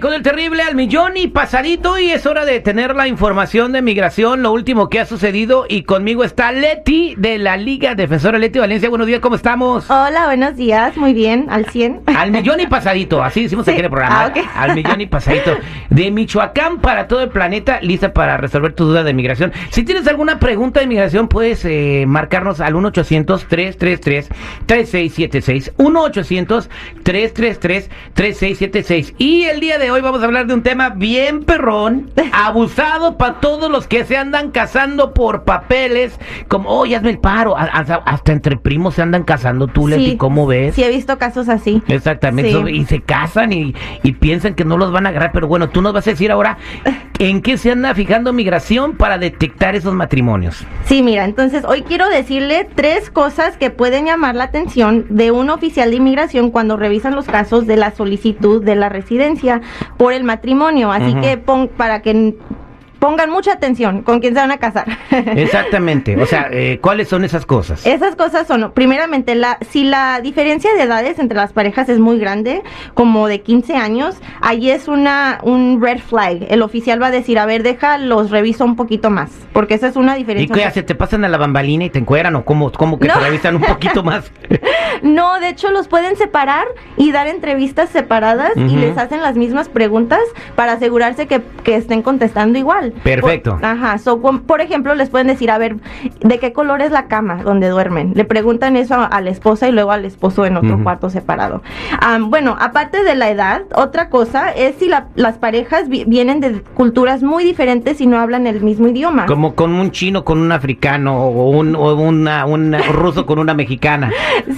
con el terrible al millón y pasadito y es hora de tener la información de migración, lo último que ha sucedido y conmigo está Leti de la Liga Defensora Leti Valencia. Buenos días, ¿cómo estamos? Hola, buenos días, muy bien, al 100. Al millón y pasadito, así decimos aquí en el programa. Ah. Al millón y pasadito. De Michoacán para todo el planeta, lista para resolver tu duda de migración. Si tienes alguna pregunta de migración, puedes eh, marcarnos al 1-800-333-3676. 1-800-333-3676. Y el día de hoy vamos a hablar de un tema bien perrón, abusado para todos los que se andan casando por papeles. Como, oh, hazme el paro. Hasta, hasta entre primos se andan casando. Tú, Leti, ¿cómo ves? Sí, he visto casos así. Exactamente, Sí. y se casan y, y piensan que no los van a agarrar, pero bueno, tú nos vas a decir ahora en qué se anda fijando migración para detectar esos matrimonios. Sí, mira, entonces hoy quiero decirle tres cosas que pueden llamar la atención de un oficial de inmigración cuando revisan los casos de la solicitud de la residencia por el matrimonio. Así que pon- para que pongan mucha atención con quién se van a casar. Exactamente, o sea, eh, ¿cuáles son esas cosas? Esas cosas son, primeramente, la, si la diferencia de edades entre las parejas es muy grande, como de 15 años, ahí es una un red flag. El oficial va a decir, a ver, deja, los reviso un poquito más, porque esa es una ¿Y diferencia. qué hace? ¿Te pasan a la bambalina y te encueran o cómo, cómo que No. te revisan un poquito más? No, de hecho los pueden separar y dar entrevistas separadas y les hacen las mismas preguntas para asegurarse que, que estén contestando igual. Perfecto. Por, ajá, so, por ejemplo, les pueden decir, a ver, ¿de qué color es la cama donde duermen? Le preguntan eso a, a la esposa y luego al esposo en otro cuarto separado. Am, bueno, aparte de la edad, otra cosa es si la- las parejas vi- vienen de culturas muy diferentes y no hablan el mismo idioma. Como con un chino con un africano o un, o una, un ruso con una mexicana.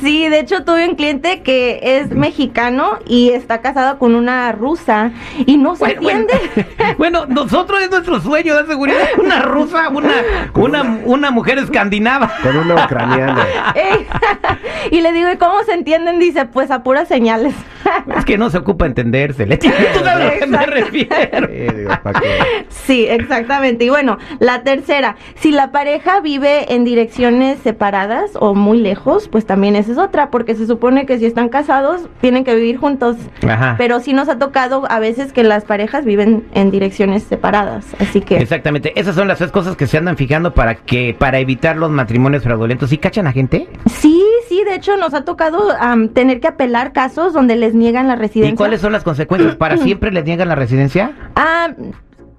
Sí, de hecho tuve un cliente que es mexicano y está casado con una rusa y no se Bueno, bueno, entiende. bueno, nosotros es nuestro sueño de seguridad. Una rusa, una, una, una mujer escandinava. Con una ucraniana. Y le digo, ¿y cómo se entienden? Dice, pues a puras señales. Es que no se ocupa entenderse. Leti. ¿Tú sabes a lo que me refiero? Eh, digo. Sí, exactamente. Y bueno, la tercera, si la pareja vive en direcciones separadas o muy lejos, pues también esa es otra, porque se supone que si están casados tienen que vivir juntos. Ajá. Pero sí nos ha tocado a veces que las parejas viven en direcciones separadas. Así que... Exactamente, esas son las tres cosas que se andan fijando para que para evitar los matrimonios fraudulentos. ¿Y cachan a gente? Sí, sí, de hecho nos ha tocado tener que apelar casos donde les niegan la residencia. ¿Y cuáles son las consecuencias? ¿Para siempre les niegan la residencia? Ah,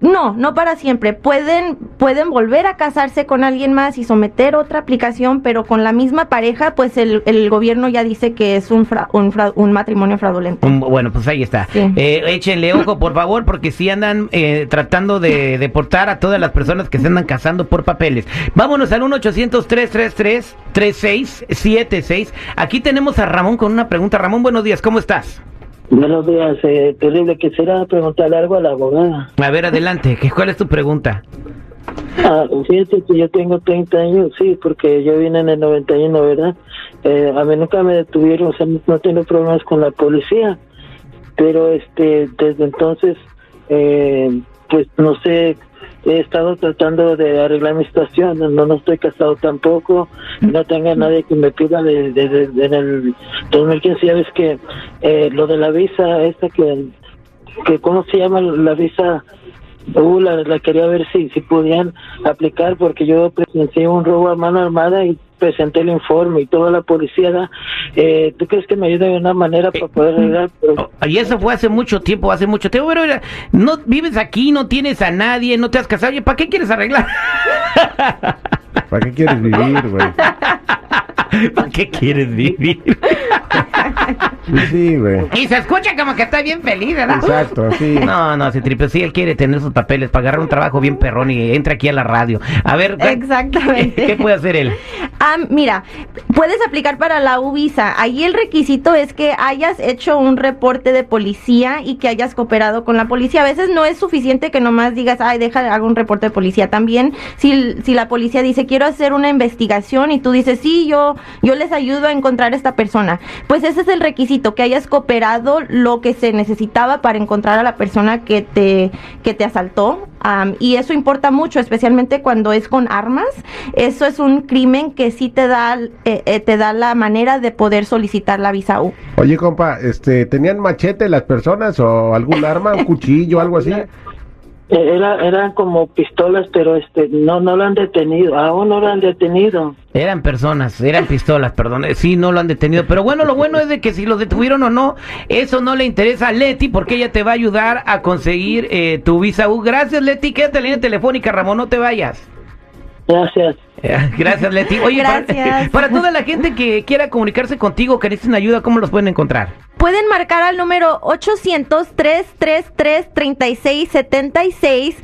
no, no para siempre. Pueden, pueden volver a casarse con alguien más y someter otra aplicación, pero con la misma pareja, pues el, el gobierno ya dice que es un, fra- un, fra- un matrimonio fraudulento. Bueno, pues ahí está. Sí. Eh, échenle ojo, por favor, porque si andan eh, tratando de deportar a todas las personas que se andan casando por papeles. Vámonos al 1-800-333-3676. Aquí tenemos a Ramón con una pregunta. Ramón, buenos días, ¿cómo estás? Buenos días, eh, terrible. Quisiera preguntarle algo a la abogada. A ver, adelante, ¿qué- ¿cuál es tu pregunta? Ah, fíjate que yo tengo 30 años, sí, porque yo vine en el 91, ¿verdad? Eh, a mí nunca me detuvieron, o sea, no, no tengo problemas con la policía, pero este, desde entonces, eh, pues no sé, he estado tratando de arreglar mi situación, no, no estoy casado tampoco, no tengo a nadie que me pida de, de- de- de- el 2015, ya ves que eh, lo de la visa, esta que, que ¿cómo se llama la visa? Uh, la, la quería ver si, si podían aplicar porque yo presencié un robo a mano armada y presenté el informe y toda la policía. Eh, ¿Tú crees que me ayuda de una manera para poder arreglar? Pero, Oh, Y eso fue hace mucho tiempo, hace mucho tiempo. Pero mira, no vives aquí, no tienes a nadie, no te has casado. Oye, ¿para qué quieres arreglar? ¿Para qué quieres vivir, güey? ¿Para qué quieres vivir? Sí, güey. Y se escucha como que está bien feliz, ¿verdad? Exacto, sí. No, no, se triple. Sí, él quiere tener sus papeles para agarrar un trabajo bien perrón y entra aquí a la radio. A ver, ¿qué- Exactamente. ¿qué puede hacer él? Ah, mira, puedes aplicar para la U-Visa. Ahí el requisito es que hayas hecho un reporte de policía y que hayas cooperado con la policía. A veces no es suficiente que nomás digas, ay, deja, hago un reporte de policía. También, si, si la policía dice, quiero hacer una investigación y tú dices, sí, yo, yo les ayudo a encontrar a esta persona. Pues ese es el requisito, que hayas cooperado lo que se necesitaba para encontrar a la persona que te, que te asaltó. Y eso importa mucho, especialmente cuando es con armas. Eso es un crimen que sí te da, eh, eh, te da la manera de poder solicitar la visa U. Oye, compa, este, ¿tenían machete las personas o algún arma, un cuchillo, algo así? Eh, Era, eran como pistolas, pero este no no lo han detenido. Aún no lo han detenido. Eran personas, eran pistolas, perdón. Eh, Sí, no lo han detenido. Pero bueno, lo bueno es de que si lo detuvieron o no, eso no le interesa a Leti porque ella te va a ayudar a conseguir eh, tu visa U. Gracias, Leti. Quédate en línea telefónica, Ramón, no te vayas. Gracias. Eh, Gracias, Leti. Oye, para- Gracias. Para, toda la gente que quiera comunicarse contigo, que necesiten ayuda, ¿cómo los pueden encontrar? Pueden marcar al número 800-333-3676.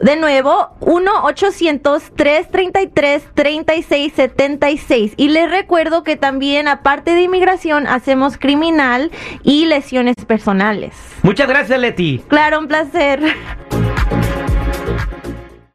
De nuevo, 1-800-333-3676. Y les recuerdo que también, aparte de inmigración, hacemos criminal y lesiones personales. Muchas gracias, Leti. Claro, un placer.